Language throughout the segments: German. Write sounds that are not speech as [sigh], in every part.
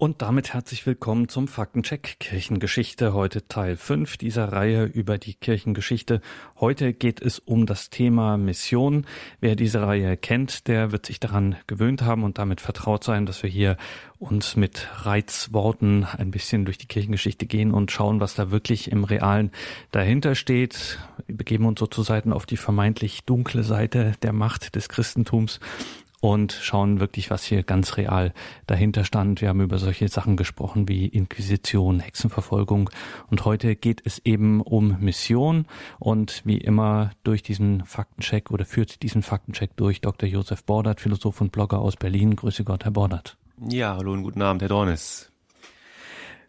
Und damit herzlich willkommen zum Faktencheck Kirchengeschichte. Heute Teil 5 dieser Reihe über die Kirchengeschichte. Heute geht es um das Thema Mission. Wer diese Reihe kennt, der wird sich daran gewöhnt haben und damit vertraut sein, dass wir hier uns mit Reizworten ein bisschen durch die Kirchengeschichte gehen und schauen, was da wirklich im Realen dahinter steht. Wir begeben uns sozusagen auf die vermeintlich dunkle Seite der Macht des Christentums und schauen wirklich, was hier ganz real dahinter stand. Wir haben über solche Sachen gesprochen wie Inquisition, Hexenverfolgung und heute geht es eben um Mission und wie immer durch diesen Faktencheck oder führt diesen Faktencheck durch Dr. Josef Bordert, Philosoph und Blogger aus Berlin. Grüße Gott, Herr Bordert. Ja, hallo und guten Abend, Herr Dornis.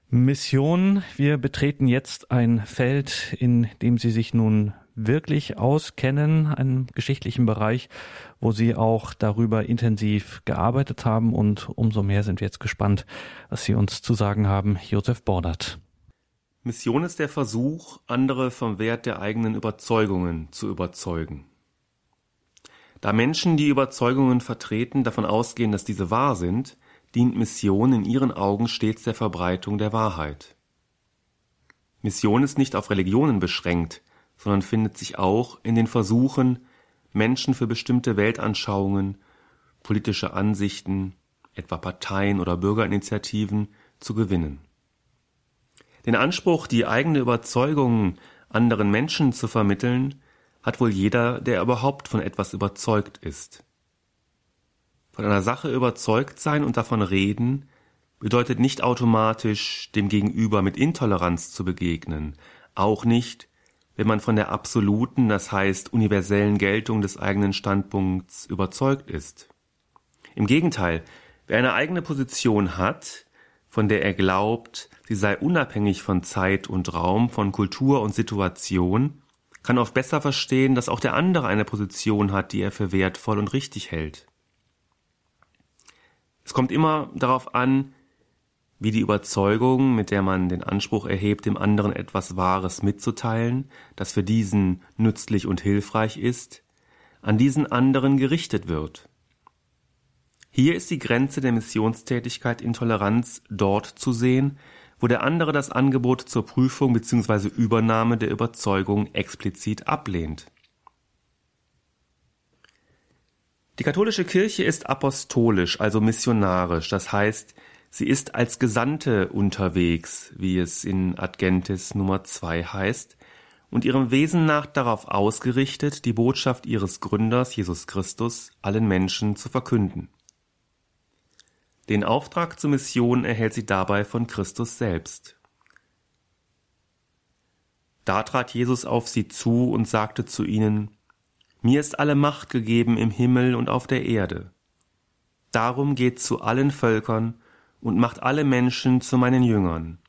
Mission. Wir betreten jetzt ein Feld, in dem Sie sich nun wirklich auskennen, einen geschichtlichen Bereich, wo Sie auch darüber intensiv gearbeitet haben. Und umso mehr sind wir jetzt gespannt, was Sie uns zu sagen haben. Josef Bordert. Mission ist der Versuch, andere vom Wert der eigenen Überzeugungen zu überzeugen. Da Menschen, die Überzeugungen vertreten, davon ausgehen, dass diese wahr sind, dient Mission in ihren Augen stets der Verbreitung der Wahrheit. Mission ist nicht auf Religionen beschränkt, sondern findet sich auch in den Versuchen, Menschen für bestimmte Weltanschauungen, politische Ansichten, etwa Parteien oder Bürgerinitiativen, zu gewinnen. Den Anspruch, die eigene Überzeugungen anderen Menschen zu vermitteln, hat wohl jeder, der überhaupt von etwas überzeugt ist. Von einer Sache überzeugt sein und davon reden bedeutet nicht automatisch, dem Gegenüber mit Intoleranz zu begegnen, auch nicht, wenn man von der absoluten, das heißt universellen Geltung des eigenen Standpunkts überzeugt ist. Im Gegenteil, wer eine eigene Position hat, von der er glaubt, sie sei unabhängig von Zeit und Raum, von Kultur und Situation, kann oft besser verstehen, dass auch der andere eine Position hat, die er für wertvoll und richtig hält. Es kommt immer darauf an, wie die Überzeugung, mit der man den Anspruch erhebt, dem anderen etwas Wahres mitzuteilen, das für diesen nützlich und hilfreich ist, an diesen anderen gerichtet wird. Hier ist die Grenze der Missionstätigkeit in Toleranz dort zu sehen, wo der andere das Angebot zur Prüfung bzw. Übernahme der Überzeugung explizit ablehnt. Die katholische Kirche ist apostolisch, also missionarisch, das heißt, Sie ist als Gesandte unterwegs, wie es in Adgentis Nummer 2 heißt, und ihrem Wesen nach darauf ausgerichtet, die Botschaft ihres Gründers Jesus Christus allen Menschen zu verkünden. Den Auftrag zur Mission erhält sie dabei von Christus selbst. Da trat Jesus auf sie zu und sagte zu ihnen, Mir ist alle Macht gegeben im Himmel und auf der Erde. Darum geht zu allen Völkern und macht alle Menschen zu meinen Jüngern.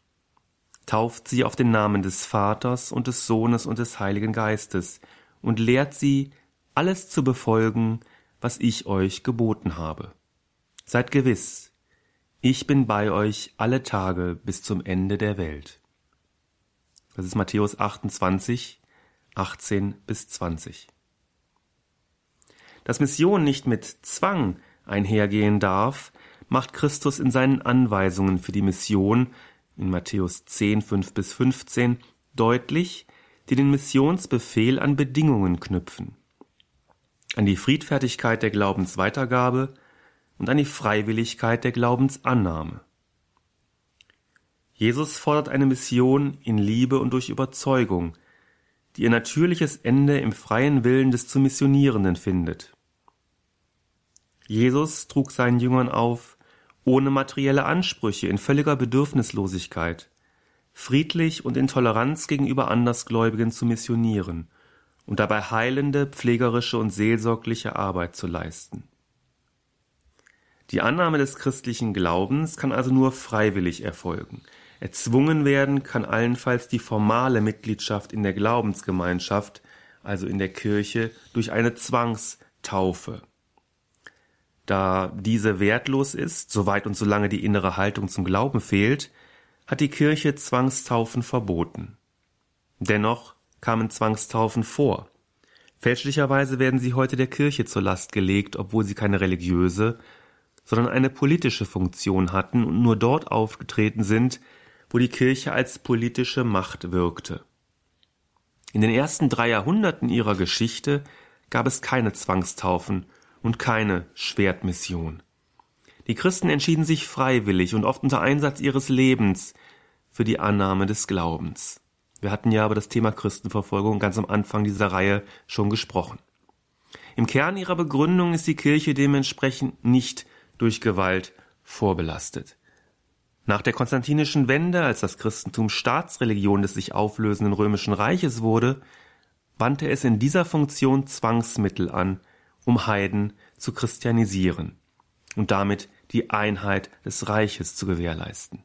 Tauft sie auf den Namen des Vaters und des Sohnes und des Heiligen Geistes und lehrt sie, alles zu befolgen, was ich euch geboten habe. Seid gewiss, ich bin bei euch alle Tage bis zum Ende der Welt. Das ist Matthäus 28, 18 bis 20. Dass Mission nicht mit Zwang einhergehen darf, macht Christus in seinen Anweisungen für die Mission in Matthäus 10, 5 bis 15 deutlich, die den Missionsbefehl an Bedingungen knüpfen. An die Friedfertigkeit der Glaubensweitergabe und an die Freiwilligkeit der Glaubensannahme. Jesus fordert eine Mission in Liebe und durch Überzeugung, die ihr natürliches Ende im freien Willen des zu Missionierenden findet. Jesus trug seinen Jüngern auf, ohne materielle Ansprüche, in völliger Bedürfnislosigkeit, friedlich und in Toleranz gegenüber Andersgläubigen zu missionieren und dabei heilende, pflegerische und seelsorgliche Arbeit zu leisten. Die Annahme des christlichen Glaubens kann also nur freiwillig erfolgen. Erzwungen werden kann allenfalls die formale Mitgliedschaft in der Glaubensgemeinschaft, also in der Kirche, durch eine Zwangstaufe. Da diese wertlos ist, soweit und solange die innere Haltung zum Glauben fehlt, hat die Kirche Zwangstaufen verboten. Dennoch kamen Zwangstaufen vor. Fälschlicherweise werden sie heute der Kirche zur Last gelegt, obwohl sie keine religiöse, sondern eine politische Funktion hatten und nur dort aufgetreten sind, wo die Kirche als politische Macht wirkte. In den ersten drei Jahrhunderten ihrer Geschichte gab es keine Zwangstaufen und keine Schwertmission. Die Christen entschieden sich freiwillig und oft unter Einsatz ihres Lebens für die Annahme des Glaubens. Wir hatten ja über das Thema Christenverfolgung ganz am Anfang dieser Reihe schon gesprochen. Im Kern ihrer Begründung ist die Kirche dementsprechend nicht durch Gewalt vorbelastet. Nach der konstantinischen Wende, als das Christentum Staatsreligion des sich auflösenden römischen Reiches wurde, wandte es in dieser Funktion Zwangsmittel an, um Heiden zu christianisieren und damit die Einheit des Reiches zu gewährleisten.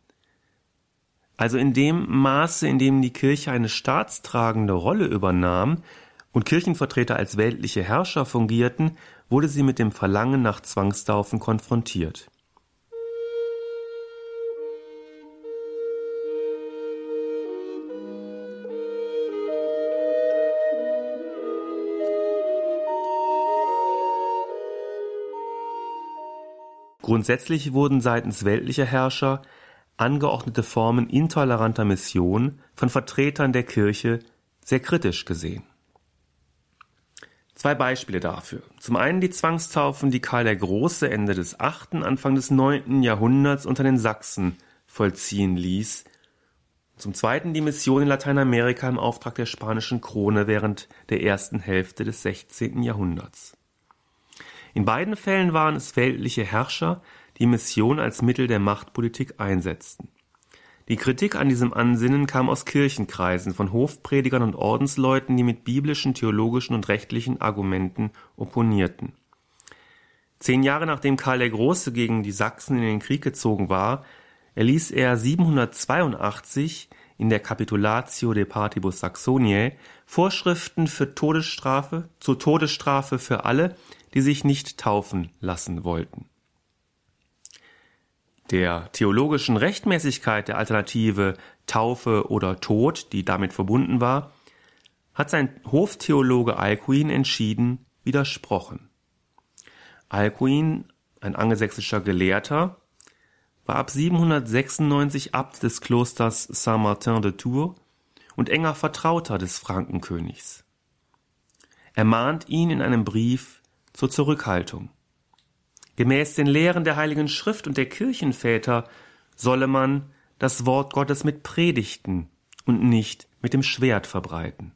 Also in dem Maße, in dem die Kirche eine staatstragende Rolle übernahm und Kirchenvertreter als weltliche Herrscher fungierten, wurde sie mit dem Verlangen nach Zwangstaufen konfrontiert. Grundsätzlich wurden seitens weltlicher Herrscher angeordnete Formen intoleranter Mission von Vertretern der Kirche sehr kritisch gesehen. Zwei Beispiele dafür. Zum einen die Zwangstaufen, die Karl der Große Ende des 8., Anfang des 9. Jahrhunderts unter den Sachsen vollziehen ließ. Zum zweiten die Mission in Lateinamerika im Auftrag der spanischen Krone während der ersten Hälfte des 16. Jahrhunderts. In beiden Fällen waren es weltliche Herrscher, die Mission als Mittel der Machtpolitik einsetzten. Die Kritik an diesem Ansinnen kam aus Kirchenkreisen, von Hofpredigern und Ordensleuten, die mit biblischen, theologischen und rechtlichen Argumenten opponierten. Zehn Jahre nachdem Karl der Große gegen die Sachsen in den Krieg gezogen war, erließ er 782 in der Capitulatio de Partibus Saxoniae Vorschriften für Todesstrafe, zur Todesstrafe für alle, die sich nicht taufen lassen wollten. Der theologischen Rechtmäßigkeit der Alternative Taufe oder Tod, die damit verbunden war, hat sein Hoftheologe Alcuin entschieden widersprochen. Alcuin, ein angelsächsischer Gelehrter, war ab 796 Abt des Klosters Saint-Martin de Tours und enger Vertrauter des Frankenkönigs. Er mahnt ihn in einem Brief zur Zurückhaltung. Gemäß den Lehren der Heiligen Schrift und der Kirchenväter solle man das Wort Gottes mit Predigten und nicht mit dem Schwert verbreiten.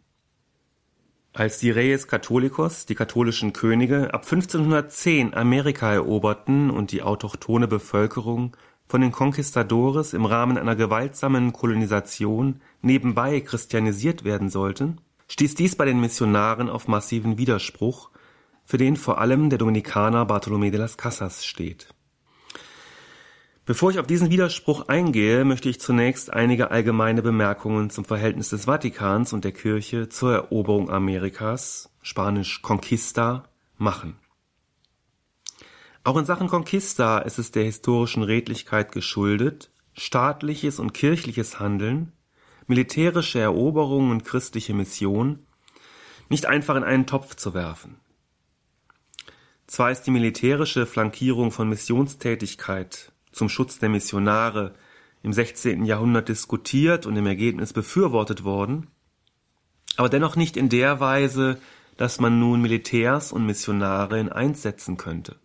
Als die Reyes Catholicos, die katholischen Könige, ab 1510 Amerika eroberten und die autochthone Bevölkerung von den Conquistadores im Rahmen einer gewaltsamen Kolonisation nebenbei christianisiert werden sollten, stieß dies bei den Missionaren auf massiven Widerspruch für den vor allem der Dominikaner Bartolomé de las Casas steht. Bevor ich auf diesen Widerspruch eingehe, möchte ich zunächst einige allgemeine Bemerkungen zum Verhältnis des Vatikans und der Kirche zur Eroberung Amerikas, spanisch Conquista, machen. Auch in Sachen Conquista ist es der historischen Redlichkeit geschuldet, staatliches und kirchliches Handeln, militärische Eroberung und christliche Mission nicht einfach in einen Topf zu werfen. Zwar ist die militärische Flankierung von Missionstätigkeit zum Schutz der Missionare im 16. Jahrhundert diskutiert und im Ergebnis befürwortet worden, aber dennoch nicht in der Weise, dass man nun Militärs und Missionare in eins setzen könnte.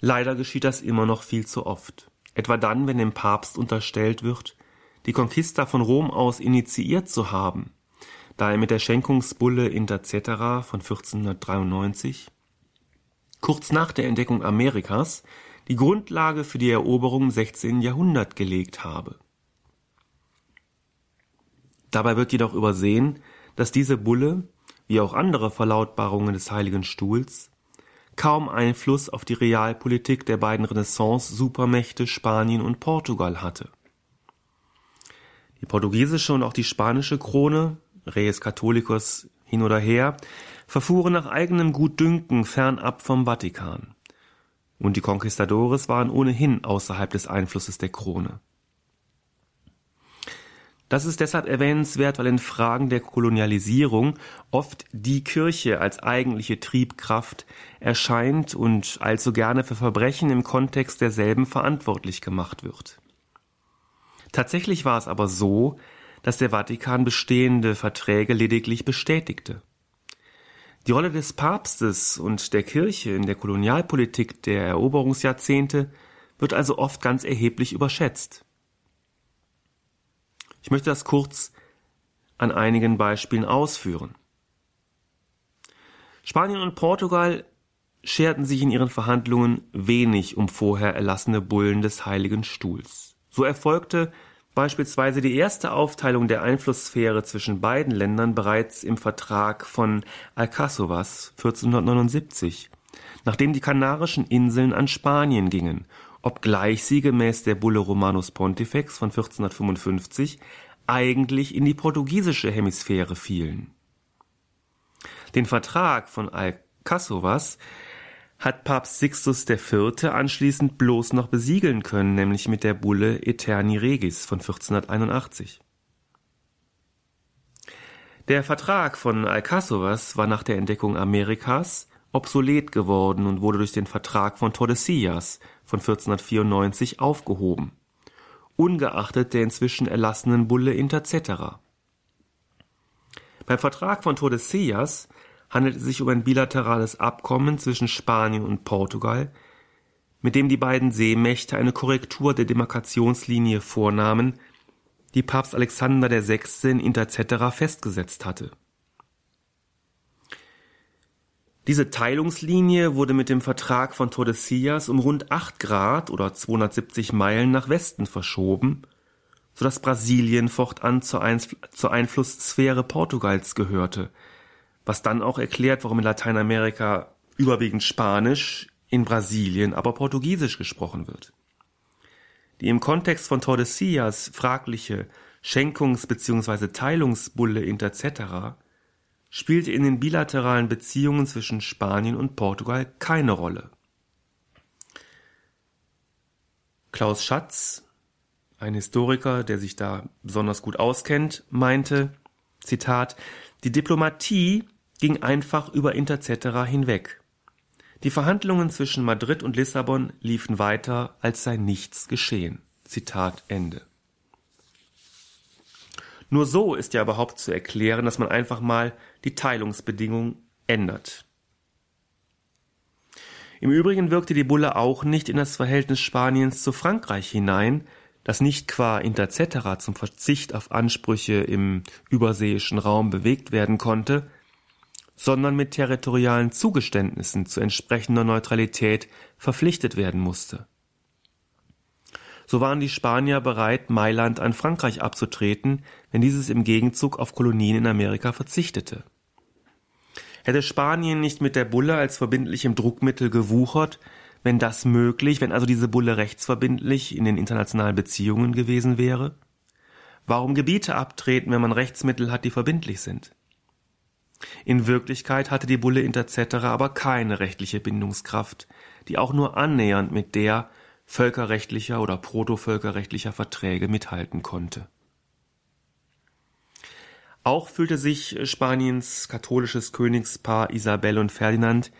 Leider geschieht das immer noch viel zu oft, etwa dann, wenn dem Papst unterstellt wird, die Conquista von Rom aus initiiert zu haben da er mit der Schenkungsbulle Inter cetera von 1493 kurz nach der Entdeckung Amerikas die Grundlage für die Eroberung im 16. Jahrhundert gelegt habe. Dabei wird jedoch übersehen, dass diese Bulle, wie auch andere Verlautbarungen des Heiligen Stuhls, kaum Einfluss auf die Realpolitik der beiden Renaissance-Supermächte Spanien und Portugal hatte. Die portugiesische und auch die spanische Krone Reyes Catholicus hin oder her, verfuhren nach eigenem Gutdünken fernab vom Vatikan. Und die Conquistadores waren ohnehin außerhalb des Einflusses der Krone. Das ist deshalb erwähnenswert, weil in Fragen der Kolonialisierung oft die Kirche als eigentliche Triebkraft erscheint und allzu gerne für Verbrechen im Kontext derselben verantwortlich gemacht wird. Tatsächlich war es aber so, dass der Vatikan bestehende Verträge lediglich bestätigte. Die Rolle des Papstes und der Kirche in der Kolonialpolitik der Eroberungsjahrzehnte wird also oft ganz erheblich überschätzt. Ich möchte das kurz an einigen Beispielen ausführen. Spanien und Portugal scherten sich in ihren Verhandlungen wenig um vorher erlassene Bullen des Heiligen Stuhls. So erfolgte beispielsweise die erste Aufteilung der Einflusssphäre zwischen beiden Ländern bereits im Vertrag von Alcázovas 1479, nachdem die Kanarischen Inseln an Spanien gingen obgleich sie gemäß der Bulle Romanus Pontifex von 1455 eigentlich in die portugiesische Hemisphäre fielen. Den Vertrag von Alcázovas hat Papst Sixtus IV. anschließend bloß noch besiegeln können, nämlich mit der Bulle Eterni Regis von 1481. Der Vertrag von Alcázovas war nach der Entdeckung Amerikas obsolet geworden und wurde durch den Vertrag von Tordesillas von 1494 aufgehoben, ungeachtet der inzwischen erlassenen Bulle Inter cetera. Beim Vertrag von Tordesillas handelt es sich um ein bilaterales Abkommen zwischen Spanien und Portugal, mit dem die beiden Seemächte eine Korrektur der Demarkationslinie vornahmen, die Papst Alexander VI. in Inter cetera festgesetzt hatte Diese Teilungslinie wurde mit dem Vertrag von Tordesillas um rund 8 Grad oder 270 Meilen nach Westen verschoben, so dass Brasilien fortan zur Einflusssphäre Portugals gehörte, was dann auch erklärt, warum in Lateinamerika überwiegend Spanisch, in Brasilien aber Portugiesisch gesprochen wird. Die im Kontext von Tordesillas fragliche Schenkungs- bzw. Teilungsbulle inter cetera spielte in den bilateralen Beziehungen zwischen Spanien und Portugal keine Rolle. Klaus Schatz, ein Historiker, der sich da besonders gut auskennt, meinte, Zitat, die Diplomatie ging einfach über Intercetera hinweg. Die Verhandlungen zwischen Madrid und Lissabon liefen weiter, als sei nichts geschehen. Zitat Ende. Nur so ist ja überhaupt zu erklären, dass man einfach mal die Teilungsbedingungen ändert. Im Übrigen wirkte die Bulle auch nicht in das Verhältnis Spaniens zu Frankreich hinein, das nicht qua Intercetera zum Verzicht auf Ansprüche im überseeischen Raum bewegt werden konnte, sondern mit territorialen Zugeständnissen zu entsprechender Neutralität verpflichtet werden musste. So waren die Spanier bereit, Mailand an Frankreich abzutreten, wenn dieses im Gegenzug auf Kolonien in Amerika verzichtete. Hätte Spanien nicht mit der Bulle als verbindlichem Druckmittel gewuchert, wenn das möglich, wenn also diese Bulle rechtsverbindlich in den internationalen Beziehungen gewesen wäre? Warum Gebiete abtreten, wenn man Rechtsmittel hat, die verbindlich sind? In Wirklichkeit hatte die Bulle inter cetera aber keine rechtliche Bindungskraft, die auch nur annähernd mit der völkerrechtlicher oder protovölkerrechtlicher Verträge mithalten konnte. Auch fühlte sich Spaniens katholisches Königspaar Isabel und Ferdinand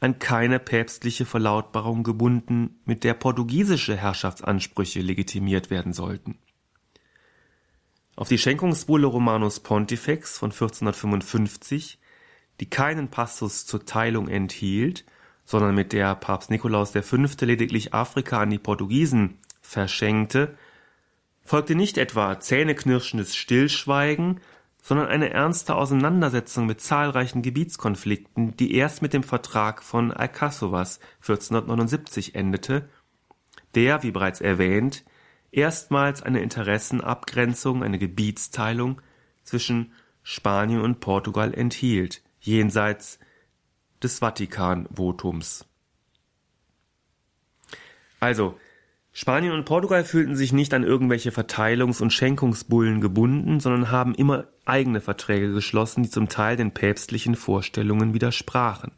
an keine päpstliche Verlautbarung gebunden, mit der portugiesische Herrschaftsansprüche legitimiert werden sollten. Auf die Schenkungsbulle Romanus Pontifex von 1455, die keinen Passus zur Teilung enthielt, sondern mit der Papst Nikolaus V. lediglich Afrika an die Portugiesen verschenkte, folgte nicht etwa zähneknirschendes Stillschweigen, sondern eine ernste Auseinandersetzung mit zahlreichen Gebietskonflikten, die erst mit dem Vertrag von Alcázovas 1479 endete, der, wie bereits erwähnt, erstmals eine Interessenabgrenzung, eine Gebietsteilung zwischen Spanien und Portugal enthielt, jenseits des Vatikan-Votums. Also, Spanien und Portugal fühlten sich nicht an irgendwelche Verteilungs- und Schenkungsbullen gebunden, sondern haben immer eigene Verträge geschlossen, die zum Teil den päpstlichen Vorstellungen widersprachen.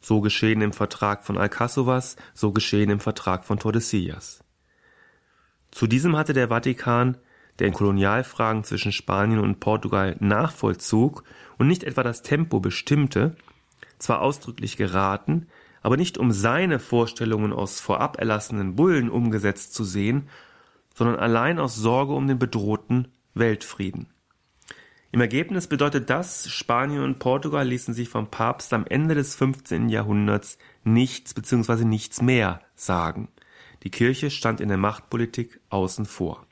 So geschehen im Vertrag von Alcázovas, so geschehen im Vertrag von Tordesillas. Zu diesem hatte der Vatikan der in Kolonialfragen zwischen Spanien und Portugal nachvollzog und nicht etwa das Tempo bestimmte, zwar ausdrücklich geraten, aber nicht um seine Vorstellungen aus vorab erlassenen Bullen umgesetzt zu sehen, sondern allein aus Sorge um den bedrohten Weltfrieden. Im Ergebnis bedeutet das, Spanien und Portugal ließen sich vom Papst am Ende des 15. Jahrhunderts nichts bzw. nichts mehr sagen. Die Kirche stand in der Machtpolitik außen vor.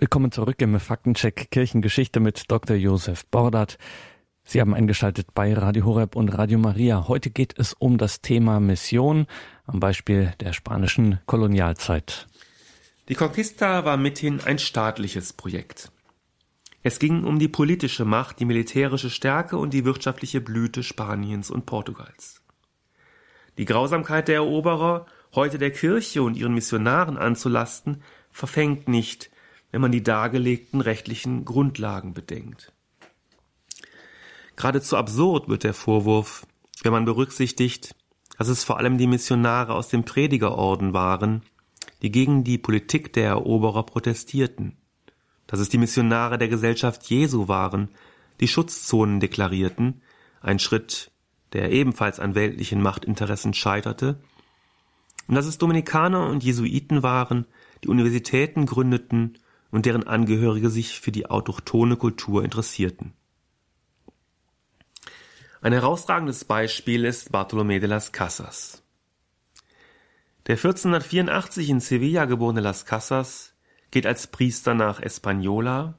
Willkommen zurück im Faktencheck Kirchengeschichte mit Dr. Josef Bordert. Sie haben eingeschaltet bei Radio Horeb und Radio Maria. Heute geht es um das Thema Mission am Beispiel der spanischen Kolonialzeit. Die Conquista war mithin ein staatliches Projekt. Es ging um die politische Macht, die militärische Stärke und die wirtschaftliche Blüte Spaniens und Portugals. Die Grausamkeit der Eroberer, heute der Kirche und ihren Missionaren anzulasten, verfängt nicht, wenn man die dargelegten rechtlichen Grundlagen bedenkt. Geradezu absurd wird der Vorwurf, wenn man berücksichtigt, dass es vor allem die Missionare aus dem Predigerorden waren, die gegen die Politik der Eroberer protestierten, dass es die Missionare der Gesellschaft Jesu waren, die Schutzzonen deklarierten, ein Schritt, der ebenfalls an weltlichen Machtinteressen scheiterte, und dass es Dominikaner und Jesuiten waren, die Universitäten gründeten und deren Angehörige sich für die autochtone Kultur interessierten. Ein herausragendes Beispiel ist Bartolomé de las Casas. Der 1484 in Sevilla geborene Las Casas geht als Priester nach Española,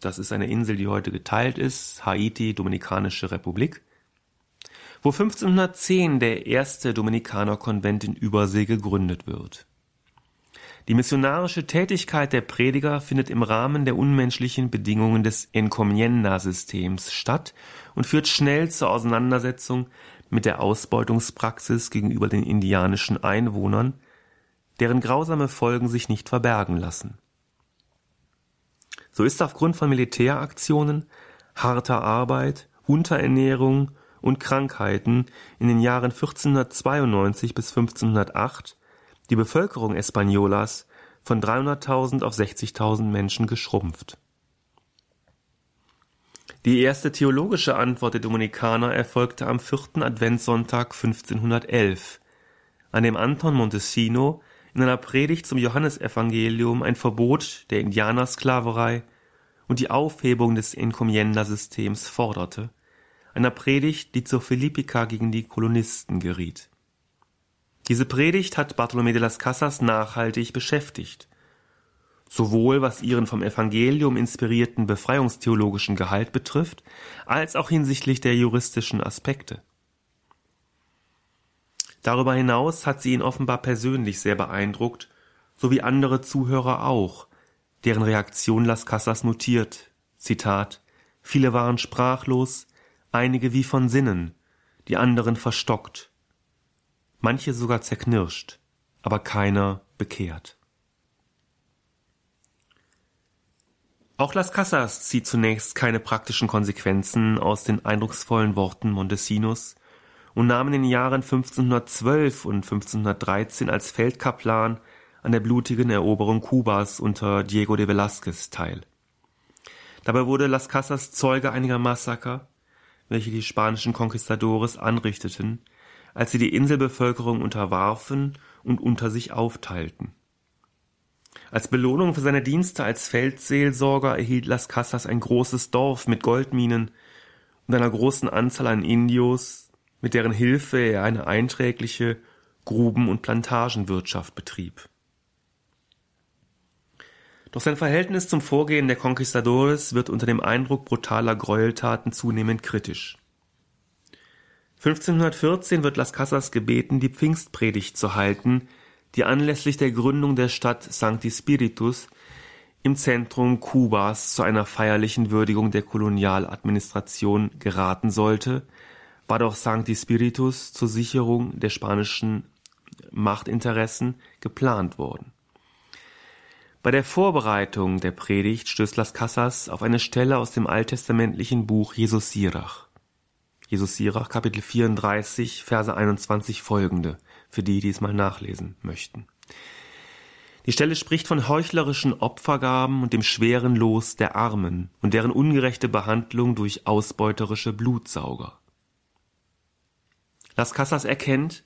das ist eine Insel, die heute geteilt ist, Haiti, Dominikanische Republik, wo 1510 der erste Dominikanerkonvent in Übersee gegründet wird. Die missionarische Tätigkeit der Prediger findet im Rahmen der unmenschlichen Bedingungen des Encomienda-Systems statt und führt schnell zur Auseinandersetzung mit der Ausbeutungspraxis gegenüber den indianischen Einwohnern, deren grausame Folgen sich nicht verbergen lassen. So ist aufgrund von Militäraktionen, harter Arbeit, Unterernährung und Krankheiten in den Jahren 1492 bis 1508 die Bevölkerung Espanolas von 300.000 auf 60.000 Menschen geschrumpft. Die erste theologische Antwort der Dominikaner erfolgte am vierten Adventssonntag 1511, an dem Anton Montesino in einer Predigt zum Johannesevangelium ein Verbot der Indianersklaverei und die Aufhebung des Encomienda-Systems forderte, einer Predigt, die zur Philippika gegen die Kolonisten geriet. Diese Predigt hat Bartolomé de las Casas nachhaltig beschäftigt. Sowohl was ihren vom Evangelium inspirierten befreiungstheologischen Gehalt betrifft, als auch hinsichtlich der juristischen Aspekte. Darüber hinaus hat sie ihn offenbar persönlich sehr beeindruckt, so wie andere Zuhörer auch, deren Reaktion Las Casas notiert. Zitat Viele waren sprachlos, einige wie von Sinnen, die anderen verstockt manche sogar zerknirscht, aber keiner bekehrt. Auch Las Casas zieht zunächst keine praktischen Konsequenzen aus den eindrucksvollen Worten Montesinos und nahm in den Jahren 1512 und 1513 als Feldkaplan an der blutigen Eroberung Kubas unter Diego de Velázquez teil. Dabei wurde Las Casas Zeuge einiger Massaker, welche die spanischen Conquistadores anrichteten, als sie die Inselbevölkerung unterwarfen und unter sich aufteilten. Als Belohnung für seine Dienste als Feldseelsorger erhielt Las Casas ein großes Dorf mit Goldminen und einer großen Anzahl an Indios, mit deren Hilfe er eine einträgliche Gruben- und Plantagenwirtschaft betrieb. Doch sein Verhältnis zum Vorgehen der Conquistadores wird unter dem Eindruck brutaler Gräueltaten zunehmend kritisch. 1514 wird Las Casas gebeten, die Pfingstpredigt zu halten, die anlässlich der Gründung der Stadt Sancti Spiritus im Zentrum Kubas zu einer feierlichen Würdigung der Kolonialadministration geraten sollte, war doch Sancti Spiritus zur Sicherung der spanischen Machtinteressen geplant worden. Bei der Vorbereitung der Predigt stößt Las Casas auf eine Stelle aus dem alttestamentlichen Buch Jesus Sirach. Jesus Sirach, Kapitel 34, Verse 21 folgende, für die, die es mal nachlesen möchten. Die Stelle spricht von heuchlerischen Opfergaben und dem schweren Los der Armen und deren ungerechte Behandlung durch ausbeuterische Blutsauger. Las Casas erkennt,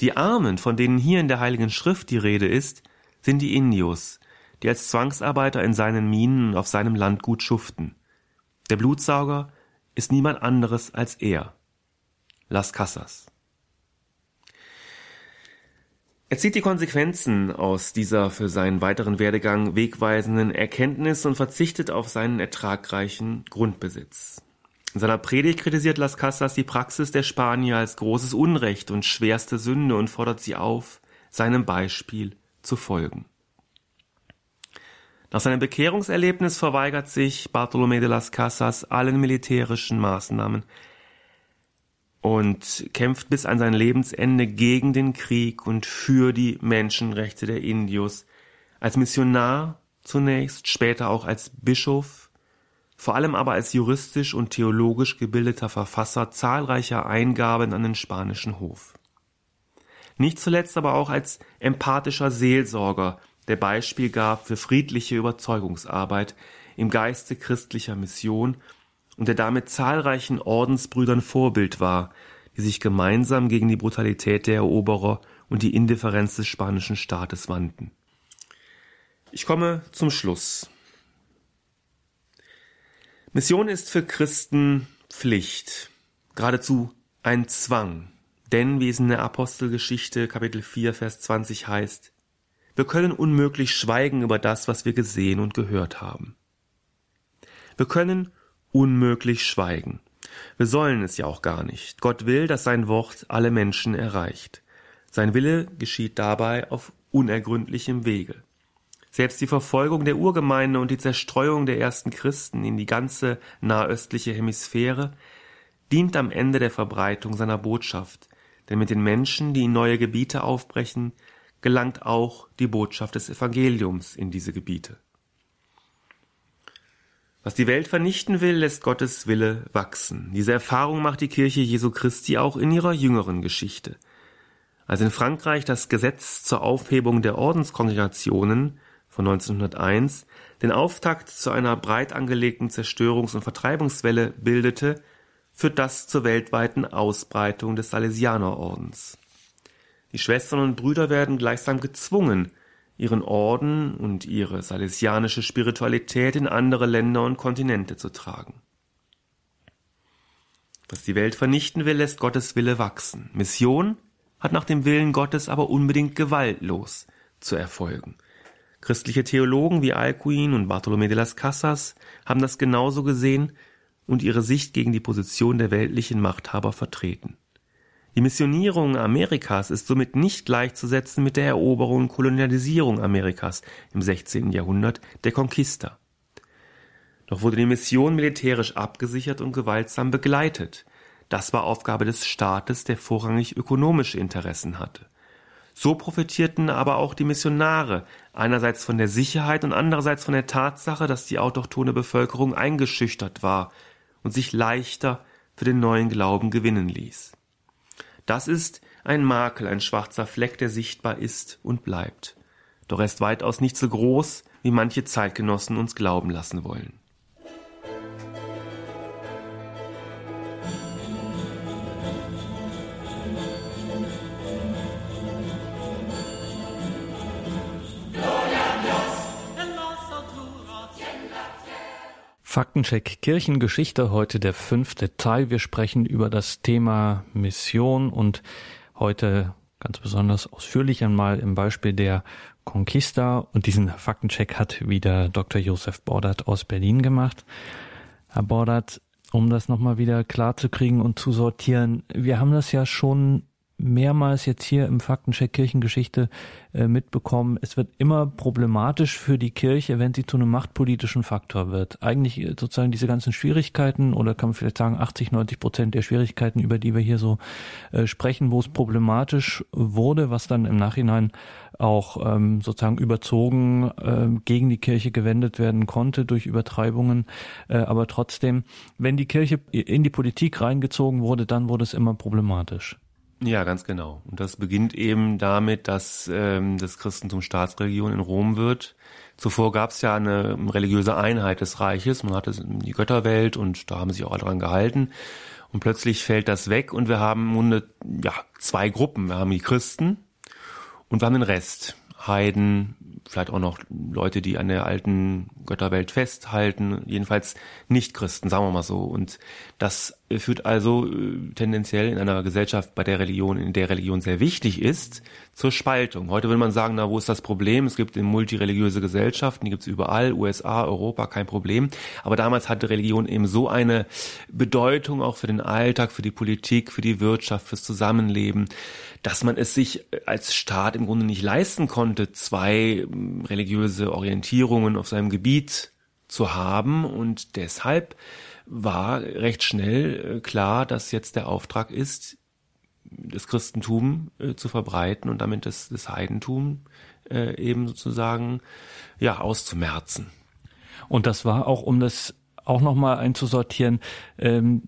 die Armen, von denen hier in der Heiligen Schrift die Rede ist, sind die Indios, die als Zwangsarbeiter in seinen Minen und auf seinem Landgut schuften. Der Blutsauger ist niemand anderes als er. Las Casas. Er zieht die Konsequenzen aus dieser für seinen weiteren Werdegang wegweisenden Erkenntnis und verzichtet auf seinen ertragreichen Grundbesitz. In seiner Predigt kritisiert Las Casas die Praxis der Spanier als großes Unrecht und schwerste Sünde und fordert sie auf, seinem Beispiel zu folgen. Nach seinem Bekehrungserlebnis verweigert sich Bartolomé de las Casas allen militärischen Maßnahmen und kämpft bis an sein Lebensende gegen den Krieg und für die Menschenrechte der Indios, als Missionar zunächst, später auch als Bischof, vor allem aber als juristisch und theologisch gebildeter Verfasser zahlreicher Eingaben an den spanischen Hof. Nicht zuletzt aber auch als empathischer Seelsorger, der Beispiel gab für friedliche Überzeugungsarbeit im Geiste christlicher Mission und der damit zahlreichen Ordensbrüdern Vorbild war, die sich gemeinsam gegen die Brutalität der Eroberer und die Indifferenz des spanischen Staates wandten. Ich komme zum Schluss. Mission ist für Christen Pflicht, geradezu ein Zwang, denn wie es in der Apostelgeschichte Kapitel 4 Vers 20 heißt, wir können unmöglich schweigen über das, was wir gesehen und gehört haben. Wir können unmöglich schweigen. Wir sollen es ja auch gar nicht. Gott will, dass sein Wort alle Menschen erreicht. Sein Wille geschieht dabei auf unergründlichem Wege. Selbst die Verfolgung der Urgemeinde und die Zerstreuung der ersten Christen in die ganze nahöstliche Hemisphäre dient am Ende der Verbreitung seiner Botschaft, denn mit den Menschen, die in neue Gebiete aufbrechen, gelangt auch die Botschaft des Evangeliums in diese Gebiete. Was die Welt vernichten will, lässt Gottes Wille wachsen. Diese Erfahrung macht die Kirche Jesu Christi auch in ihrer jüngeren Geschichte. Als in Frankreich das Gesetz zur Aufhebung der Ordenskongregationen von 1901 den Auftakt zu einer breit angelegten Zerstörungs- und Vertreibungswelle bildete, führt das zur weltweiten Ausbreitung des Salesianerordens. Die Schwestern und Brüder werden gleichsam gezwungen, ihren Orden und ihre salesianische Spiritualität in andere Länder und Kontinente zu tragen. Was die Welt vernichten will, lässt Gottes Wille wachsen. Mission hat nach dem Willen Gottes aber unbedingt gewaltlos zu erfolgen. Christliche Theologen wie Alcuin und Bartolomé de las Casas haben das genauso gesehen und ihre Sicht gegen die Position der weltlichen Machthaber vertreten. Die Missionierung Amerikas ist somit nicht gleichzusetzen mit der Eroberung und Kolonialisierung Amerikas im 16. Jahrhundert, der Conquista. Doch wurde die Mission militärisch abgesichert und gewaltsam begleitet. Das war Aufgabe des Staates, der vorrangig ökonomische Interessen hatte. So profitierten aber auch die Missionare, einerseits von der Sicherheit und andererseits von der Tatsache, dass die autochthone Bevölkerung eingeschüchtert war und sich leichter für den neuen Glauben gewinnen ließ. Das ist ein Makel, ein schwarzer Fleck, der sichtbar ist und bleibt. Doch er ist weitaus nicht so groß, wie manche Zeitgenossen uns glauben lassen wollen. Faktencheck Kirchengeschichte, heute der fünfte Teil. Wir sprechen über das Thema Mission und heute ganz besonders ausführlich einmal im Beispiel der Conquista. Und diesen Faktencheck hat wieder Dr. Josef Bordert aus Berlin gemacht. Herr Bordert, um das nochmal wieder klar zu kriegen und zu sortieren, wir haben das ja schon mehrmals jetzt hier im Faktencheck Kirchengeschichte äh, mitbekommen, es wird immer problematisch für die Kirche, wenn sie zu einem machtpolitischen Faktor wird. Eigentlich äh, sozusagen diese ganzen Schwierigkeiten oder kann man vielleicht sagen 80, 90 Prozent der Schwierigkeiten, über die wir hier so äh, sprechen, wo es problematisch wurde, was dann im Nachhinein auch ähm, sozusagen überzogen äh, gegen die Kirche gewendet werden konnte durch Übertreibungen. Äh, aber trotzdem, wenn die Kirche in die Politik reingezogen wurde, dann wurde es immer problematisch. Ja, ganz genau. Und das beginnt eben damit, dass ähm, das Christentum Staatsreligion in Rom wird. Zuvor gab es ja eine religiöse Einheit des Reiches. Man hatte die Götterwelt und da haben sich auch alle dran gehalten. Und plötzlich fällt das weg und wir haben nun ja, zwei Gruppen. Wir haben die Christen und wir haben den Rest. Heiden, vielleicht auch noch Leute, die an der alten Götterwelt festhalten, jedenfalls Nicht-Christen, sagen wir mal so. Und das führt also äh, tendenziell in einer Gesellschaft, bei der Religion, in der Religion sehr wichtig ist, zur Spaltung. Heute will man sagen, na, wo ist das Problem? Es gibt in multireligiöse Gesellschaften, die gibt es überall, USA, Europa, kein Problem. Aber damals hatte Religion eben so eine Bedeutung auch für den Alltag, für die Politik, für die Wirtschaft, fürs Zusammenleben, dass man es sich als Staat im Grunde nicht leisten konnte, zwei ähm, religiöse Orientierungen auf seinem Gebiet zu haben und deshalb war recht schnell äh, klar, dass jetzt der Auftrag ist, das Christentum äh, zu verbreiten und damit das, das Heidentum äh, eben sozusagen ja auszumerzen. Und das war auch, um das auch nochmal einzusortieren, ähm,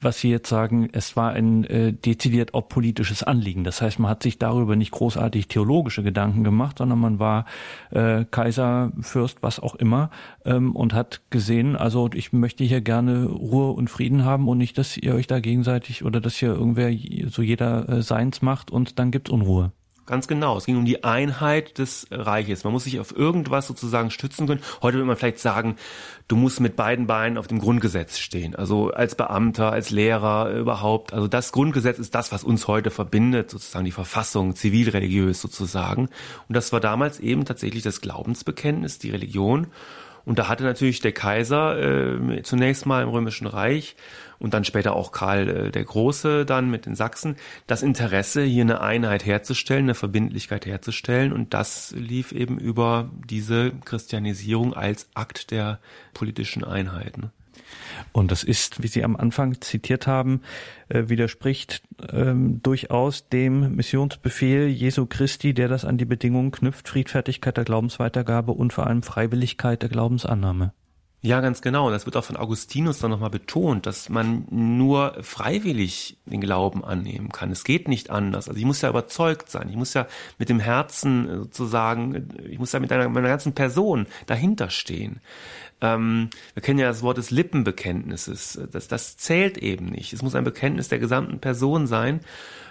was Sie jetzt sagen, es war ein äh, dezidiert auch politisches Anliegen. Das heißt, man hat sich darüber nicht großartig theologische Gedanken gemacht, sondern man war äh, Kaiser, Fürst, was auch immer ähm, und hat gesehen, also ich möchte hier gerne Ruhe und Frieden haben und nicht, dass ihr euch da gegenseitig oder dass hier irgendwer so jeder äh, seins macht und dann gibt's Unruhe. Ganz genau. Es ging um die Einheit des Reiches. Man muss sich auf irgendwas sozusagen stützen können. Heute würde man vielleicht sagen, du musst mit beiden Beinen auf dem Grundgesetz stehen. Also als Beamter, als Lehrer überhaupt. Also das Grundgesetz ist das, was uns heute verbindet, sozusagen die Verfassung, zivilreligiös sozusagen. Und das war damals eben tatsächlich das Glaubensbekenntnis, die Religion. Und da hatte natürlich der Kaiser äh, zunächst mal im Römischen Reich und dann später auch Karl äh, der Große dann mit den Sachsen das Interesse, hier eine Einheit herzustellen, eine Verbindlichkeit herzustellen. Und das lief eben über diese Christianisierung als Akt der politischen Einheit. Ne? Und das ist, wie Sie am Anfang zitiert haben, äh, widerspricht ähm, durchaus dem Missionsbefehl Jesu Christi, der das an die Bedingungen knüpft, Friedfertigkeit der Glaubensweitergabe und vor allem Freiwilligkeit der Glaubensannahme. Ja, ganz genau. Das wird auch von Augustinus dann nochmal betont, dass man nur freiwillig den Glauben annehmen kann. Es geht nicht anders. Also ich muss ja überzeugt sein. Ich muss ja mit dem Herzen sozusagen, ich muss ja mit einer, meiner ganzen Person dahinter stehen. Ähm, wir kennen ja das Wort des Lippenbekenntnisses. Das, das zählt eben nicht. Es muss ein Bekenntnis der gesamten Person sein.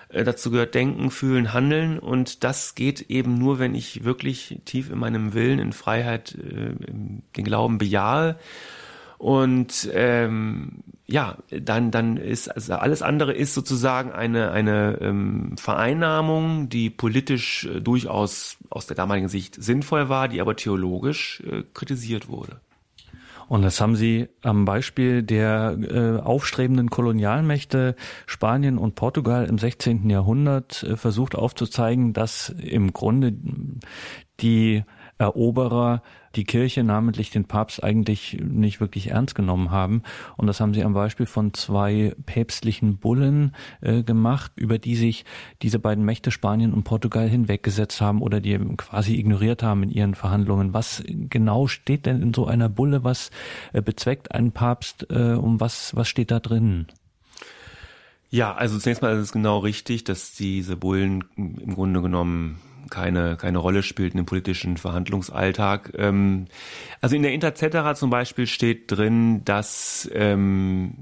Äh, dazu gehört Denken, Fühlen, Handeln und das geht eben nur, wenn ich wirklich tief in meinem Willen, in Freiheit äh, den Glauben bejahe. Und ähm, ja, dann, dann ist also alles andere ist sozusagen eine, eine ähm, Vereinnahmung, die politisch äh, durchaus aus der damaligen Sicht sinnvoll war, die aber theologisch äh, kritisiert wurde. Und das haben Sie am Beispiel der äh, aufstrebenden Kolonialmächte Spanien und Portugal im 16. Jahrhundert äh, versucht aufzuzeigen, dass im Grunde die Eroberer die Kirche, namentlich den Papst, eigentlich nicht wirklich ernst genommen haben. Und das haben sie am Beispiel von zwei päpstlichen Bullen äh, gemacht, über die sich diese beiden Mächte Spanien und Portugal hinweggesetzt haben oder die quasi ignoriert haben in ihren Verhandlungen. Was genau steht denn in so einer Bulle? Was äh, bezweckt ein Papst? Äh, um was, was steht da drin? Ja, also zunächst mal ist es genau richtig, dass diese Bullen im Grunde genommen keine, keine Rolle spielten im politischen Verhandlungsalltag. Ähm, also in der Intercetera zum Beispiel steht drin, dass ähm,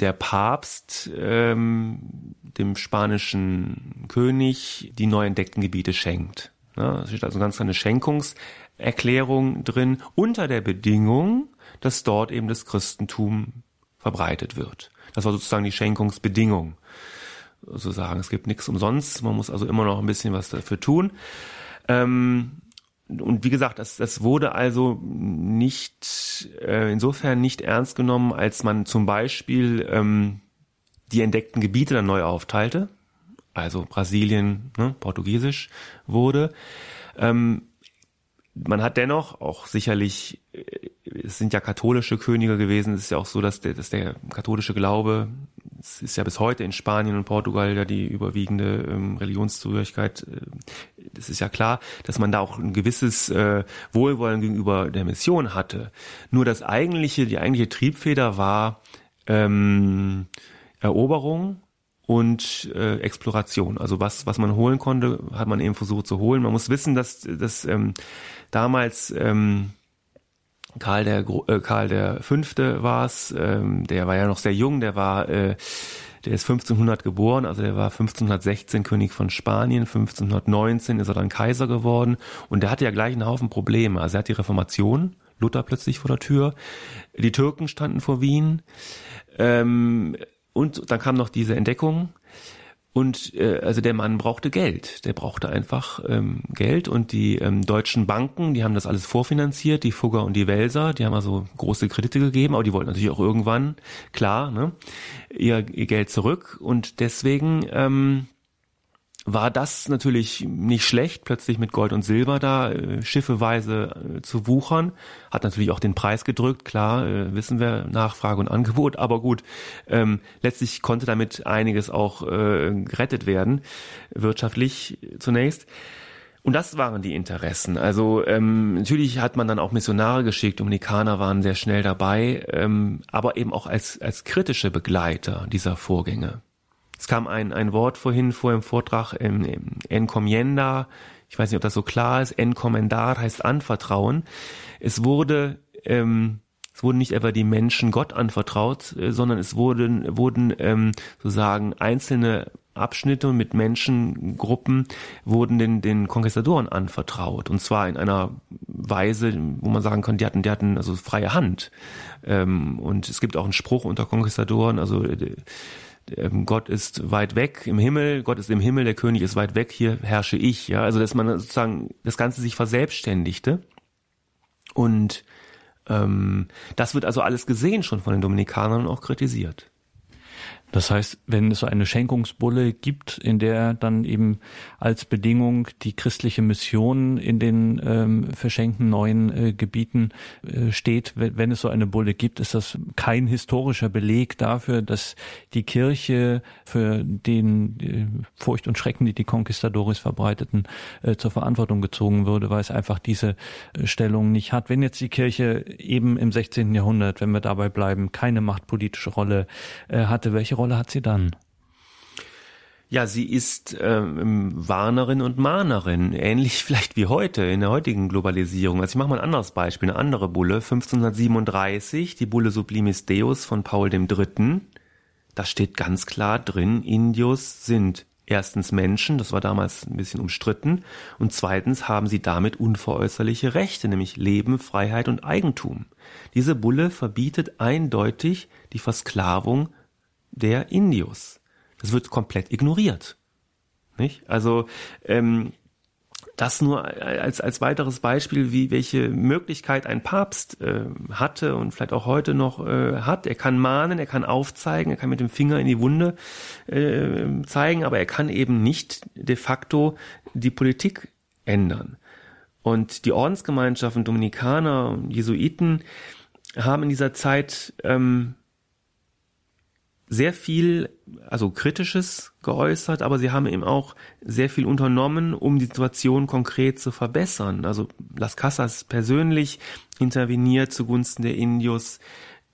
der Papst ähm, dem spanischen König die neu entdeckten Gebiete schenkt. Ja, da steht also ganz kleine Schenkungserklärung drin, unter der Bedingung, dass dort eben das Christentum verbreitet wird. Das war sozusagen die Schenkungsbedingung sozusagen. Es gibt nichts umsonst, man muss also immer noch ein bisschen was dafür tun. Ähm, und wie gesagt, das, das wurde also nicht äh, insofern nicht ernst genommen, als man zum Beispiel ähm, die entdeckten Gebiete dann neu aufteilte. also Brasilien, ne, Portugiesisch wurde. Ähm, man hat dennoch auch sicherlich, es sind ja katholische Könige gewesen, es ist ja auch so, dass der, dass der katholische Glaube, es ist ja bis heute in Spanien und Portugal ja die überwiegende ähm, Religionszugehörigkeit, äh, das ist ja klar, dass man da auch ein gewisses äh, Wohlwollen gegenüber der Mission hatte. Nur das eigentliche, die eigentliche Triebfeder war ähm, Eroberung und äh, Exploration. Also was, was man holen konnte, hat man eben versucht zu holen. Man muss wissen, dass, dass ähm, damals ähm, Karl der äh, Karl der Fünfte war es, ähm, der war ja noch sehr jung, der war äh, der ist 1500 geboren, also der war 1516 König von Spanien, 1519 ist er dann Kaiser geworden und der hatte ja gleich einen Haufen Probleme. Also er hat die Reformation, Luther plötzlich vor der Tür, die Türken standen vor Wien ähm, und dann kam noch diese Entdeckung und äh, also der Mann brauchte Geld. Der brauchte einfach ähm, Geld und die ähm, deutschen Banken, die haben das alles vorfinanziert, die Fugger und die Welser, die haben also große Kredite gegeben, aber die wollten natürlich auch irgendwann, klar, ne, ihr, ihr Geld zurück. Und deswegen ähm, war das natürlich nicht schlecht, plötzlich mit Gold und Silber da äh, schiffeweise äh, zu wuchern. Hat natürlich auch den Preis gedrückt, klar, äh, wissen wir, Nachfrage und [laughs] Angebot, aber gut, ähm, letztlich konnte damit einiges auch äh, gerettet werden, wirtschaftlich zunächst. Und das waren die Interessen. Also ähm, natürlich hat man dann auch Missionare geschickt, Dominikaner waren sehr schnell dabei, ähm, aber eben auch als, als kritische Begleiter dieser Vorgänge. Es kam ein, ein Wort vorhin vor im Vortrag, ähm, encomienda, ich weiß nicht, ob das so klar ist, encomendar heißt anvertrauen. Es wurde, ähm, es wurden nicht etwa die Menschen Gott anvertraut, äh, sondern es wurden, wurden ähm, sozusagen einzelne Abschnitte mit Menschengruppen wurden den, den Konquistadoren anvertraut. Und zwar in einer Weise, wo man sagen kann, die hatten, die hatten also freie Hand. Ähm, und es gibt auch einen Spruch unter Konquistadoren, also äh, ähm, Gott ist weit weg im Himmel, Gott ist im Himmel, der König ist weit weg, hier herrsche ich. Ja, also dass man sozusagen das Ganze sich verselbstständigte und ähm, das wird also alles gesehen schon von den Dominikanern und auch kritisiert. Das heißt, wenn es so eine Schenkungsbulle gibt, in der dann eben als Bedingung die christliche Mission in den ähm, verschenkten neuen äh, Gebieten äh, steht, wenn, es so eine Bulle gibt, ist das kein historischer Beleg dafür, dass die Kirche für den äh, Furcht und Schrecken, die die Conquistadores verbreiteten, äh, zur Verantwortung gezogen würde, weil es einfach diese äh, Stellung nicht hat. Wenn jetzt die Kirche eben im 16. Jahrhundert, wenn wir dabei bleiben, keine machtpolitische Rolle äh, hatte, welche Rolle Rolle hat sie dann? Ja, sie ist ähm, Warnerin und Mahnerin, ähnlich vielleicht wie heute in der heutigen Globalisierung. Also ich mache mal ein anderes Beispiel, eine andere Bulle, 1537, die Bulle Sublimis Deus von Paul III. Da steht ganz klar drin, Indios sind erstens Menschen, das war damals ein bisschen umstritten, und zweitens haben sie damit unveräußerliche Rechte, nämlich Leben, Freiheit und Eigentum. Diese Bulle verbietet eindeutig die Versklavung der Indios. Das wird komplett ignoriert. Nicht? Also ähm, das nur als, als weiteres Beispiel, wie welche Möglichkeit ein Papst äh, hatte und vielleicht auch heute noch äh, hat. Er kann mahnen, er kann aufzeigen, er kann mit dem Finger in die Wunde äh, zeigen, aber er kann eben nicht de facto die Politik ändern. Und die Ordensgemeinschaften, Dominikaner und Jesuiten haben in dieser Zeit ähm, sehr viel, also kritisches geäußert, aber sie haben eben auch sehr viel unternommen, um die Situation konkret zu verbessern. Also Las Casas persönlich interveniert zugunsten der Indios,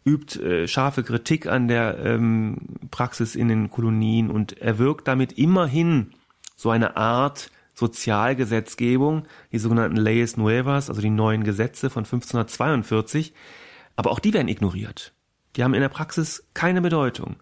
übt äh, scharfe Kritik an der ähm, Praxis in den Kolonien und erwirkt damit immerhin so eine Art Sozialgesetzgebung, die sogenannten Leyes Nuevas, also die neuen Gesetze von 1542. Aber auch die werden ignoriert. Die haben in der Praxis keine Bedeutung.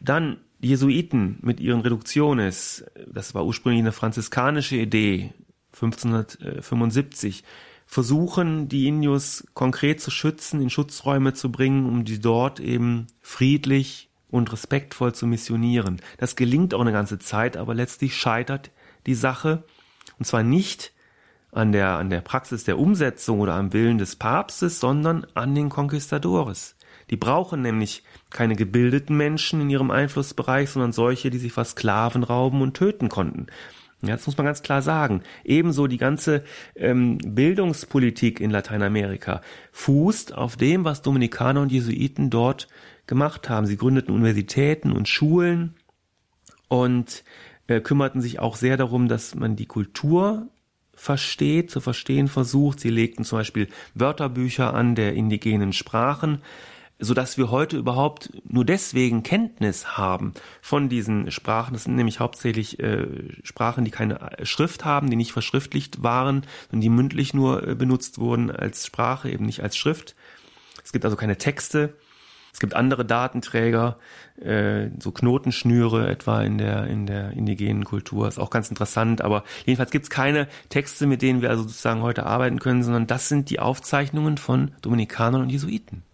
Dann die Jesuiten mit ihren Reduktiones, das war ursprünglich eine franziskanische Idee, 1575, versuchen die Indios konkret zu schützen, in Schutzräume zu bringen, um die dort eben friedlich und respektvoll zu missionieren. Das gelingt auch eine ganze Zeit, aber letztlich scheitert die Sache, und zwar nicht an der, an der Praxis der Umsetzung oder am Willen des Papstes, sondern an den Conquistadores. Die brauchen nämlich keine gebildeten Menschen in ihrem Einflussbereich, sondern solche, die sich fast Sklaven rauben und töten konnten. Ja, das muss man ganz klar sagen. Ebenso die ganze ähm, Bildungspolitik in Lateinamerika fußt auf dem, was Dominikaner und Jesuiten dort gemacht haben. Sie gründeten Universitäten und Schulen und äh, kümmerten sich auch sehr darum, dass man die Kultur versteht, zu verstehen versucht. Sie legten zum Beispiel Wörterbücher an der indigenen Sprachen so dass wir heute überhaupt nur deswegen Kenntnis haben von diesen Sprachen. Das sind nämlich hauptsächlich äh, Sprachen, die keine Schrift haben, die nicht verschriftlicht waren, sondern die mündlich nur äh, benutzt wurden als Sprache, eben nicht als Schrift. Es gibt also keine Texte. Es gibt andere Datenträger, äh, so Knotenschnüre etwa in der in der indigenen Kultur, ist auch ganz interessant. Aber jedenfalls gibt es keine Texte, mit denen wir also sozusagen heute arbeiten können, sondern das sind die Aufzeichnungen von Dominikanern und Jesuiten.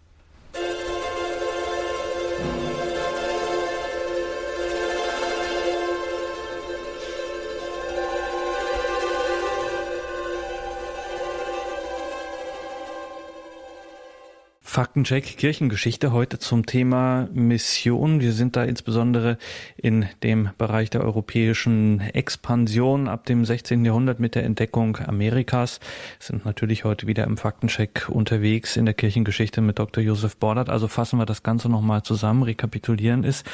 Faktencheck Kirchengeschichte heute zum Thema Mission. Wir sind da insbesondere in dem Bereich der europäischen Expansion ab dem 16. Jahrhundert mit der Entdeckung Amerikas. Sind natürlich heute wieder im Faktencheck unterwegs in der Kirchengeschichte mit Dr. Josef Bordert. Also fassen wir das Ganze nochmal zusammen. Rekapitulieren ist,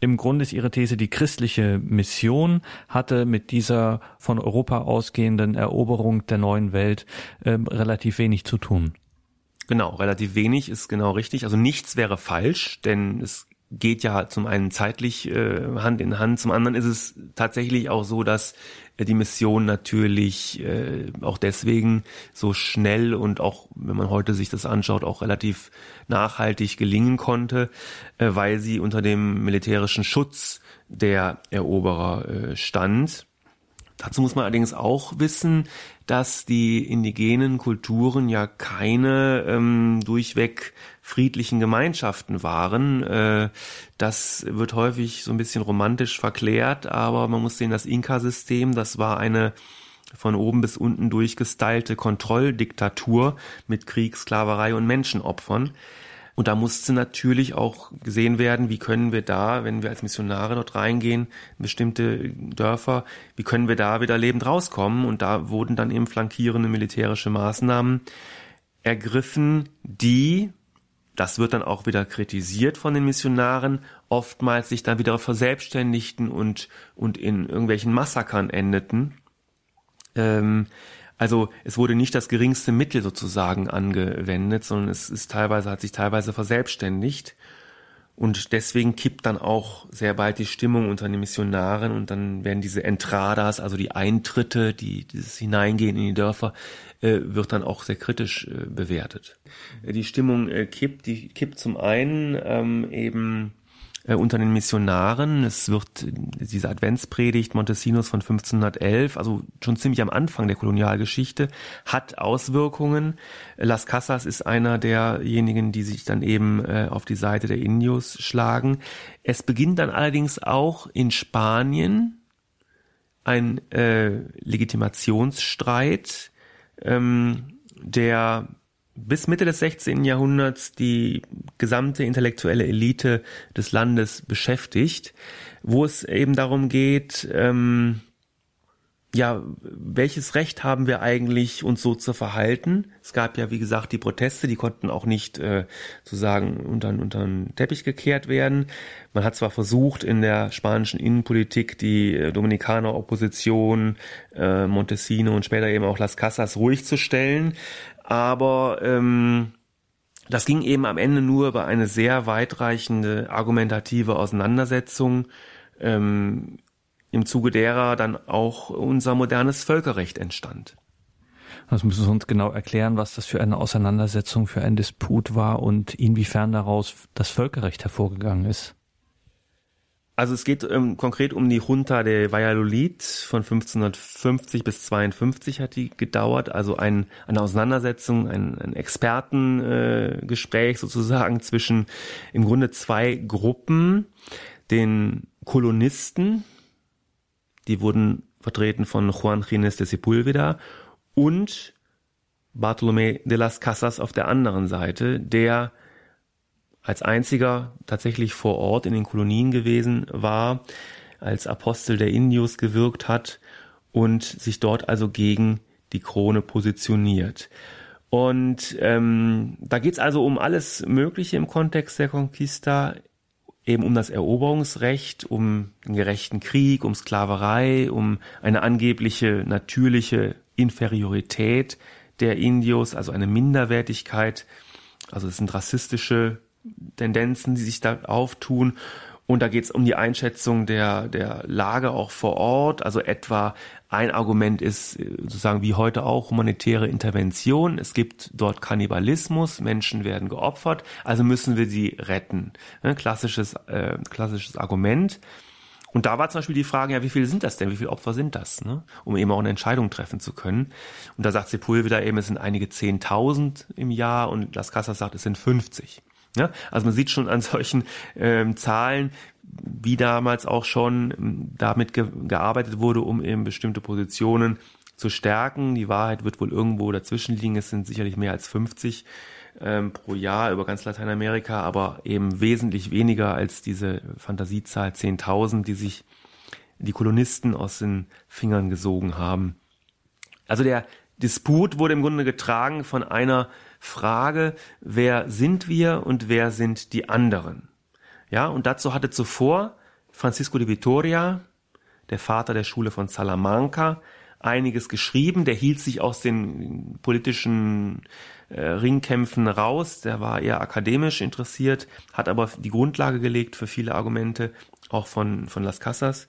im Grunde ist Ihre These, die christliche Mission hatte mit dieser von Europa ausgehenden Eroberung der neuen Welt äh, relativ wenig zu tun. Genau, relativ wenig ist genau richtig. Also nichts wäre falsch, denn es geht ja zum einen zeitlich äh, Hand in Hand, zum anderen ist es tatsächlich auch so, dass äh, die Mission natürlich äh, auch deswegen so schnell und auch, wenn man heute sich das anschaut, auch relativ nachhaltig gelingen konnte, äh, weil sie unter dem militärischen Schutz der Eroberer äh, stand. Dazu muss man allerdings auch wissen, dass die indigenen Kulturen ja keine ähm, durchweg friedlichen Gemeinschaften waren. Äh, das wird häufig so ein bisschen romantisch verklärt, aber man muss sehen, das Inka-System, das war eine von oben bis unten durchgestylte Kontrolldiktatur mit Krieg, Sklaverei und Menschenopfern. Und da musste natürlich auch gesehen werden, wie können wir da, wenn wir als Missionare dort reingehen, bestimmte Dörfer, wie können wir da wieder lebend rauskommen? Und da wurden dann eben flankierende militärische Maßnahmen ergriffen, die, das wird dann auch wieder kritisiert von den Missionaren, oftmals sich dann wieder verselbstständigten und, und in irgendwelchen Massakern endeten. Ähm, also es wurde nicht das geringste Mittel sozusagen angewendet, sondern es ist teilweise, hat sich teilweise verselbstständigt. Und deswegen kippt dann auch sehr bald die Stimmung unter den Missionaren und dann werden diese Entradas, also die Eintritte, die dieses Hineingehen in die Dörfer, äh, wird dann auch sehr kritisch äh, bewertet. Die Stimmung äh, kippt, die kippt zum einen ähm, eben äh, unter den Missionaren. Es wird diese Adventspredigt Montesinos von 1511, also schon ziemlich am Anfang der Kolonialgeschichte, hat Auswirkungen. Las Casas ist einer derjenigen, die sich dann eben äh, auf die Seite der Indios schlagen. Es beginnt dann allerdings auch in Spanien ein äh, Legitimationsstreit, ähm, der bis Mitte des 16. Jahrhunderts die gesamte intellektuelle Elite des Landes beschäftigt, wo es eben darum geht, ähm, ja, welches Recht haben wir eigentlich, uns so zu verhalten? Es gab ja, wie gesagt, die Proteste, die konnten auch nicht äh, sozusagen unter, unter den Teppich gekehrt werden. Man hat zwar versucht, in der spanischen Innenpolitik die äh, Dominikaner-Opposition, äh, Montesino und später eben auch Las Casas ruhig zu stellen, aber ähm, das ging eben am Ende nur über eine sehr weitreichende argumentative Auseinandersetzung, ähm, im Zuge derer dann auch unser modernes Völkerrecht entstand. Das müssen Sie uns genau erklären, was das für eine Auseinandersetzung, für ein Disput war und inwiefern daraus das Völkerrecht hervorgegangen ist. Also es geht ähm, konkret um die Junta de Valladolid von 1550 bis 52 hat die gedauert. Also ein, eine Auseinandersetzung, ein, ein Expertengespräch äh, sozusagen zwischen im Grunde zwei Gruppen, den Kolonisten, die wurden vertreten von Juan Gines de Sepúlveda und Bartolomé de las Casas auf der anderen Seite, der als einziger tatsächlich vor Ort in den Kolonien gewesen war, als Apostel der Indios gewirkt hat und sich dort also gegen die Krone positioniert. Und ähm, da geht's also um alles Mögliche im Kontext der Conquista, eben um das Eroberungsrecht, um den gerechten Krieg, um Sklaverei, um eine angebliche natürliche Inferiorität der Indios, also eine Minderwertigkeit. Also es sind rassistische Tendenzen, die sich da auftun. Und da geht es um die Einschätzung der, der Lage auch vor Ort. Also etwa ein Argument ist sozusagen wie heute auch humanitäre Intervention. Es gibt dort Kannibalismus, Menschen werden geopfert, also müssen wir sie retten. Klassisches, äh, klassisches Argument. Und da war zum Beispiel die Frage, ja, wie viele sind das denn? Wie viele Opfer sind das? Ne? Um eben auch eine Entscheidung treffen zu können. Und da sagt Sepulveda eben, es sind einige Zehntausend im Jahr und Las Casas sagt, es sind 50. Ja, also man sieht schon an solchen ähm, Zahlen, wie damals auch schon ähm, damit ge gearbeitet wurde, um eben bestimmte Positionen zu stärken. Die Wahrheit wird wohl irgendwo dazwischen liegen. Es sind sicherlich mehr als 50 ähm, pro Jahr über ganz Lateinamerika, aber eben wesentlich weniger als diese Fantasiezahl 10.000, die sich die Kolonisten aus den Fingern gesogen haben. Also der Disput wurde im Grunde getragen von einer Frage, wer sind wir und wer sind die anderen? Ja, und dazu hatte zuvor Francisco de Vitoria, der Vater der Schule von Salamanca, einiges geschrieben. Der hielt sich aus den politischen äh, Ringkämpfen raus. Der war eher akademisch interessiert, hat aber die Grundlage gelegt für viele Argumente, auch von, von Las Casas.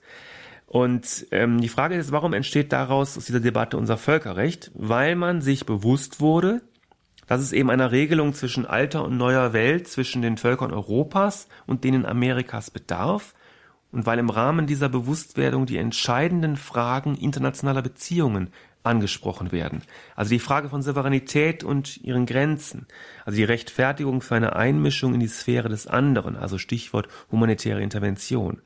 Und ähm, die Frage ist, warum entsteht daraus aus dieser Debatte unser Völkerrecht? Weil man sich bewusst wurde, dass es eben einer Regelung zwischen alter und neuer Welt, zwischen den Völkern Europas und denen Amerikas bedarf und weil im Rahmen dieser Bewusstwerdung die entscheidenden Fragen internationaler Beziehungen angesprochen werden. Also die Frage von Souveränität und ihren Grenzen, also die Rechtfertigung für eine Einmischung in die Sphäre des anderen, also Stichwort humanitäre Intervention.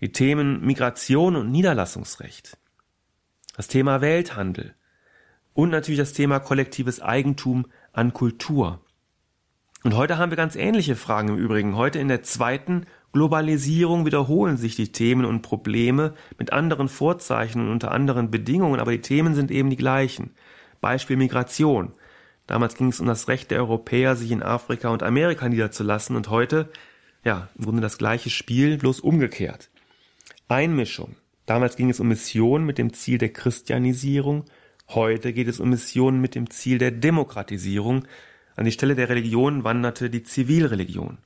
Die Themen Migration und Niederlassungsrecht. Das Thema Welthandel. Und natürlich das Thema kollektives Eigentum an Kultur. Und heute haben wir ganz ähnliche Fragen im Übrigen. Heute in der zweiten Globalisierung wiederholen sich die Themen und Probleme mit anderen Vorzeichen und unter anderen Bedingungen, aber die Themen sind eben die gleichen. Beispiel Migration. Damals ging es um das Recht der Europäer, sich in Afrika und Amerika niederzulassen und heute, ja, im Grunde das gleiche Spiel, bloß umgekehrt. Einmischung. Damals ging es um Mission mit dem Ziel der Christianisierung Heute geht es um Missionen mit dem Ziel der Demokratisierung. An die Stelle der Religion wanderte die Zivilreligion.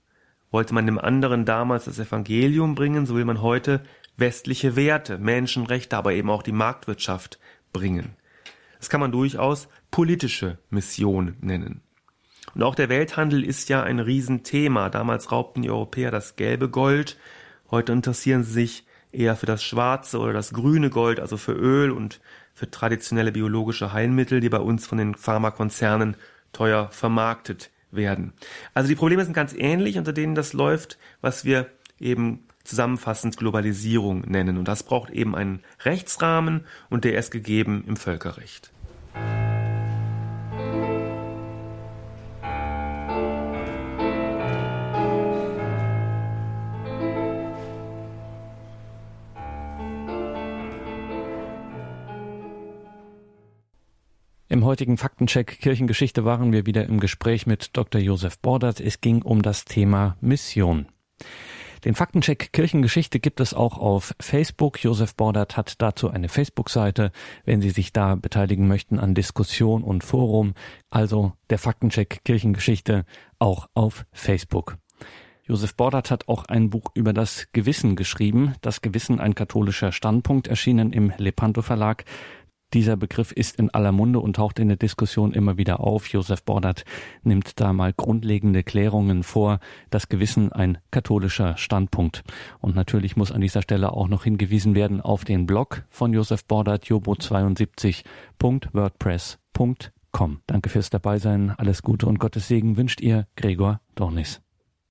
Wollte man dem anderen damals das Evangelium bringen, so will man heute westliche Werte, Menschenrechte, aber eben auch die Marktwirtschaft bringen. Das kann man durchaus politische Mission nennen. Und auch der Welthandel ist ja ein Riesenthema. Damals raubten die Europäer das gelbe Gold, heute interessieren sie sich eher für das schwarze oder das grüne Gold, also für Öl und für traditionelle biologische Heilmittel, die bei uns von den Pharmakonzernen teuer vermarktet werden. Also die Probleme sind ganz ähnlich, unter denen das läuft, was wir eben zusammenfassend Globalisierung nennen. Und das braucht eben einen Rechtsrahmen und der ist gegeben im Völkerrecht. Heutigen Faktencheck Kirchengeschichte waren wir wieder im Gespräch mit Dr. Josef Bordert. Es ging um das Thema Mission. Den Faktencheck Kirchengeschichte gibt es auch auf Facebook. Josef Bordert hat dazu eine Facebook-Seite, wenn Sie sich da beteiligen möchten an Diskussion und Forum. Also der Faktencheck Kirchengeschichte auch auf Facebook. Josef Bordert hat auch ein Buch über das Gewissen geschrieben. Das Gewissen, ein katholischer Standpunkt, erschienen im Lepanto Verlag. Dieser Begriff ist in aller Munde und taucht in der Diskussion immer wieder auf. Josef Bordert nimmt da mal grundlegende Klärungen vor. Das Gewissen ein katholischer Standpunkt. Und natürlich muss an dieser Stelle auch noch hingewiesen werden auf den Blog von Josef Bordert, jobo72.wordpress.com. Danke fürs Dabeisein. Alles Gute und Gottes Segen wünscht ihr Gregor Dornis.